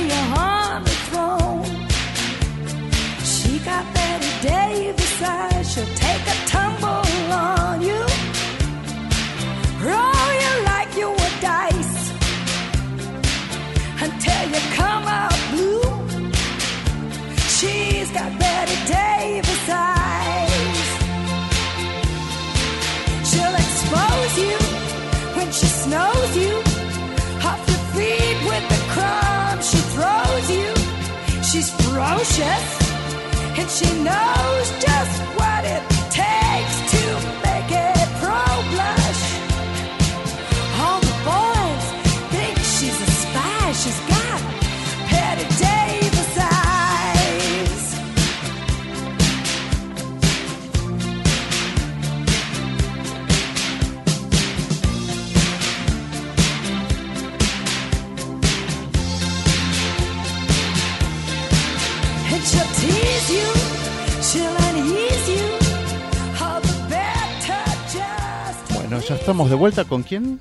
she'll take a tumble on you, roll you like you were dice until you come blue. She's got Betty Davis eyes. She'll expose you when she snows you off your feet with the she throws you. She's ferocious and she knows just what. Ya estamos de vuelta con quién?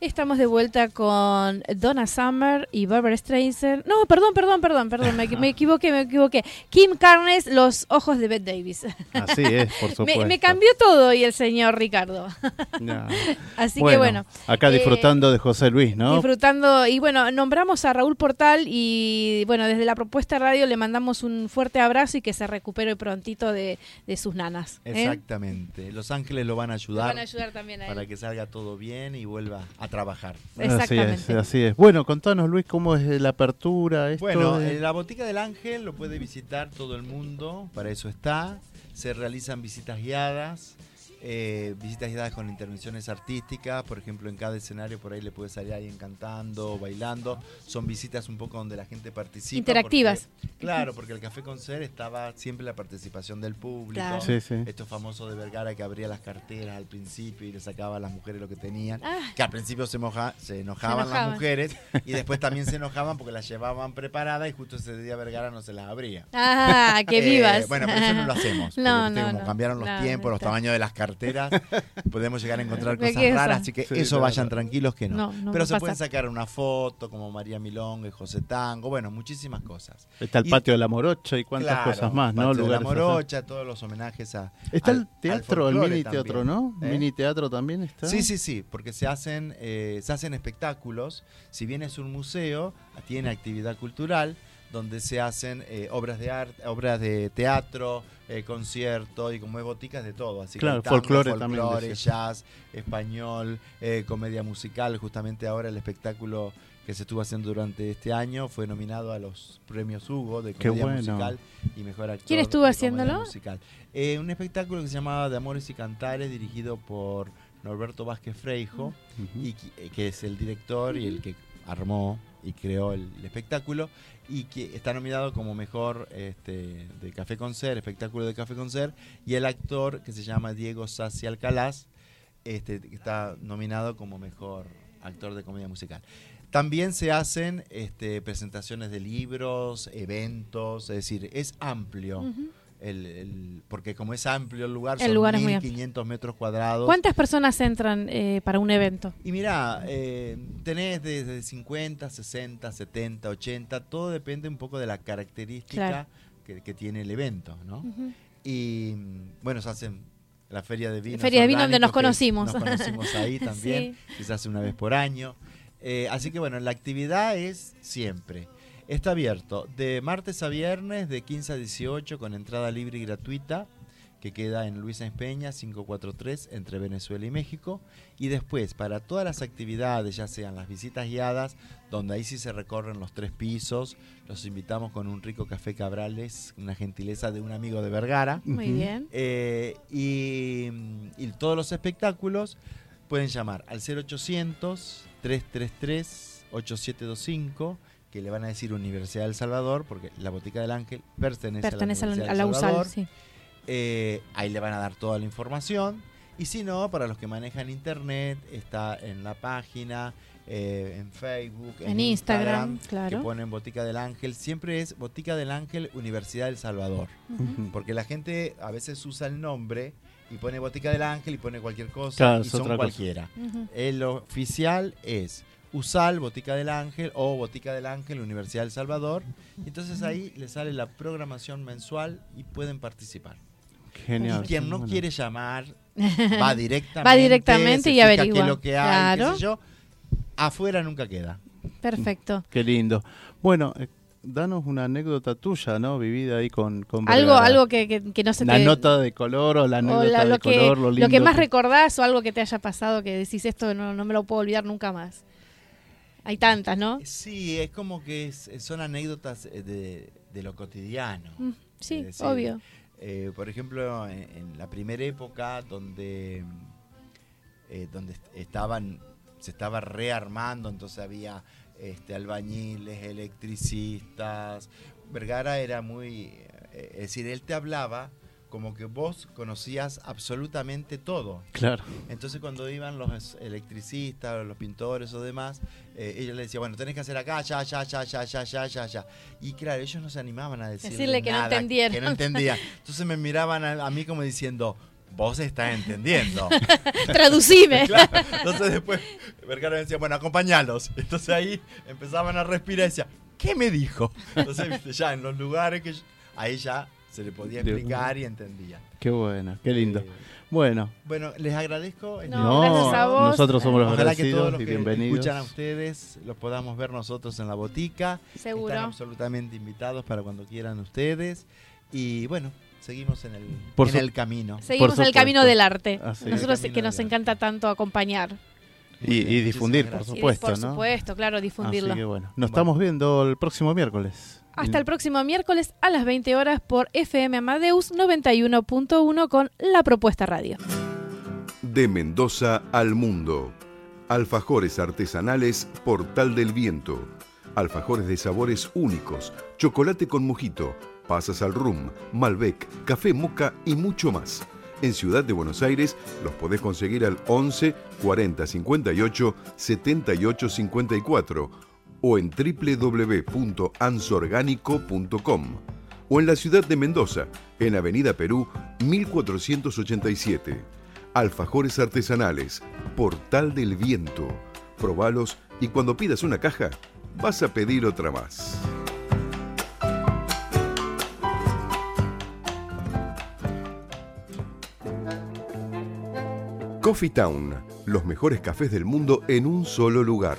Estamos de vuelta con Donna Summer y Barbara Streisand. No, perdón, perdón, perdón, perdón, me, me equivoqué, me equivoqué. Kim Carnes, Los ojos de Bette Davis. Así es, por supuesto. me, me cambió todo y el señor Ricardo. Ya. Así que bueno. Acá eh, disfrutando de José Luis, ¿no? Disfrutando, y bueno, nombramos a Raúl Portal y bueno, desde la propuesta radio le mandamos un fuerte abrazo y que se recupere prontito de, de sus nanas. ¿eh? Exactamente. Los ángeles lo van a Lo ayudar, Van a ayudar también a él. para que salga todo bien y vuelva a trabajar. Así es, así es. Bueno, contanos Luis cómo es la apertura. Esto Bueno, de- eh, la Botica del Ángel lo puede visitar todo el mundo, para eso está. Se realizan visitas guiadas, eh, visitas guiadas con intervenciones artísticas, por ejemplo, en cada escenario por ahí le puede salir alguien cantando, bailando. Son visitas un poco donde la gente participa. Interactivas. porque- claro, porque el Café Concert estaba siempre la participación del público. Claro. Sí, sí. Esto famoso de Vergara que abría las carteras al principio y le sacaba a las mujeres lo que tenían. Ah. Que al principio se, moja- se enojaban enojaban. las mujeres y después también se enojaban porque las llevaban preparadas y justo ese día Vergara no se las abría. Ah, que Eh, vivas. bueno, pero eso no lo hacemos. No, no, como no. cambiaron los No, tiempos, los tamaños de las carteras, podemos llegar a encontrar cosas raras, así que Sí, eso claro. vayan tranquilos que no. No, no pero se pueden sacar una foto como María Milonga y José Tango, bueno, muchísimas cosas. Está el y- patio de la Morocha y cuántas Claro, cosas más, ¿no? Patio de la así. Morocha, todos los homenajes a. Está al- el teatro, el mini teatro. ¿no? ¿Eh? Mini teatro también está. Sí, sí, sí, porque se hacen, eh, se hacen espectáculos. Si bien es un museo, tiene actividad cultural donde se hacen eh, obras de arte, obras de teatro, eh, concierto y como es boticas de todo. Así Claro, que tango, folclore también, folclore, decías. jazz, español, eh, comedia musical. Justamente ahora el espectáculo que se estuvo haciendo durante este año fue nominado a los premios Hugo de Qué comedia bueno. musical y mejor actor. ¿Quién estuvo haciéndolo? musical. Eh, un espectáculo que se llamaba De Amores y Cantares, dirigido por Norberto Vázquez Freijo, y que, que es el director y el que armó y creó el, el espectáculo, y que está nominado como mejor este, de Café Concert, espectáculo de Café Concert, y el actor que se llama Diego Sassi Alcalaz, este, está nominado como mejor actor de comedia musical. También se hacen este, presentaciones de libros, eventos, es decir, es amplio. El, el- porque como es amplio el lugar, El son lugar es muy 1500 metros cuadrados. ¿Cuántas personas entran eh, para un evento? Y mira, eh, tenés desde 50, 60, 70, 80, todo depende un poco de la característica Claro. que, que tiene el evento, ¿no? Y bueno, se hacen la feria de vino. Feria de vino donde nos conocimos. Nos conocimos ahí también, que se hace una vez por año. Eh, así que bueno, la actividad es siempre. Está abierto de martes a viernes de 15 a 18 con entrada libre y gratuita que queda en Luisa Espeña 543 entre Venezuela y México. Y después, para todas las actividades, ya sean las visitas guiadas, donde ahí sí se recorren los tres pisos, los invitamos con un rico café Cabrales, una gentileza de un amigo de Vergara. Muy bien. Eh, y, y todos los espectáculos pueden llamar al 0800 333 8725 que le van a decir Universidad del Salvador porque la Botica del Ángel pertenece, Pertenece a a la la, Universidad a la del USAL, Salvador. sí. Eh, ahí le van a dar toda la información. Y si no, para los que manejan internet, está en la página, eh, en Facebook, en, En Instagram, claro. que ponen Botica del Ángel. Siempre es Botica del Ángel Universidad del Salvador. Porque la gente a veces usa el nombre y pone Botica del Ángel y pone cualquier cosa Claro, y es son otra cosa. cualquiera. El oficial es USAL, Botica del Ángel o Botica del Ángel, Universidad del Salvador. Entonces ahí le sale la programación mensual y pueden participar. Genial. y quien no Bueno. quiere llamar va directamente, Va directamente se y averigua. qué es lo que hay, qué Claro. sé yo. Afuera nunca queda. Perfecto. Qué lindo. Bueno, eh, danos una anécdota tuya, ¿no? Vivida ahí con, con Algo, Vergara. algo que, que- que no se La te... nota de color o la o anécdota la- lo, de que, color, lo lindo. lo que más que- recordás o algo que te haya pasado que decís esto no, no me lo puedo olvidar nunca más. Hay tantas, ¿no? Sí, es como que es- son anécdotas eh, de, de lo cotidiano. Mm, Sí, decir, obvio. eh, por ejemplo, en, en la primera época donde, eh, donde est- estaban, se estaba rearmando, entonces había este, albañiles, electricistas. Vergara era muy, eh, es decir, él te hablaba como que vos conocías absolutamente todo. Claro. Entonces cuando iban los electricistas, los pintores o demás, eh, ellos le decían, bueno, tenés que hacer acá, ya, ya, ya, ya, ya, ya, ya, ya. Y claro, ellos no se animaban a decirle Decirle que no nada, entendieron. Que no entendían. Entonces me miraban a, a mí como diciendo, vos estás entendiendo. Traducime. Claro. Entonces después Vergara me decía, bueno, acompañalos. Entonces ahí empezaban a respirar y decía, ¿qué me dijo? Entonces, viste, ya en los lugares que yo- ahí ya se le podía explicar y entendía. Qué bueno, qué lindo. Eh, Bueno, bueno, les agradezco. este No, gracias a vos. nosotros somos los Ojalá que todos agradecidos los y que bienvenidos. escuchan a ustedes los podamos ver nosotros en la botica. Están Seguro. absolutamente invitados para cuando quieran ustedes. Y bueno, seguimos en el, Por en el camino. Seguimos en el supuesto. camino del arte. Así es. Nosotros que nos arte. encanta tanto acompañar. Y, difundir, por gracias. Y supuesto, por ¿no? supuesto, claro, difundirlo. Así que bueno, nos estamos viendo el próximo miércoles. Hasta el próximo miércoles a las 20 horas por FM Amadeus 91.1 con La Propuesta Radio. De Mendoza al mundo. Alfajores artesanales Portal del Viento. Alfajores de sabores únicos, chocolate con mojito, pasas al rum, Malbec, café moca y mucho más. En Ciudad de Buenos Aires los podés conseguir al 11 40 58 78 54 o en www.ansorgánico.com o en la ciudad de Mendoza, en Avenida Perú 1487. Alfajores artesanales, Portal del Viento. Probalos y cuando pidas una caja, vas a pedir otra más. Coffee Town, los mejores cafés del mundo en un solo lugar.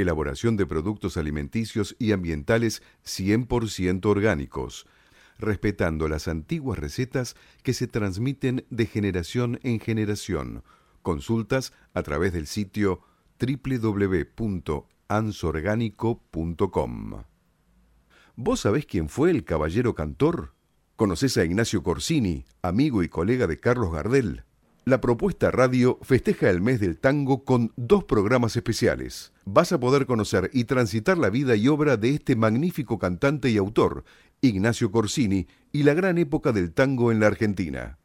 elaboración de productos alimenticios y ambientales 100% orgánicos, respetando las antiguas recetas que se transmiten de generación en generación. Consultas a través del sitio www.ansorgánico.com. ¿Vos sabés quién fue el caballero cantor? ¿Conoces a Ignacio Corsini, amigo y colega de Carlos Gardel? La propuesta radio festeja el mes del tango con dos programas especiales. Vas a poder conocer y transitar la vida y obra de este magnífico cantante y autor, Ignacio Corsini, y la gran época del tango en la Argentina.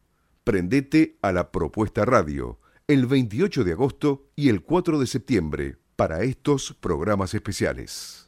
Prendete a la propuesta radio el 28 de agosto y el 4 de septiembre para estos programas especiales.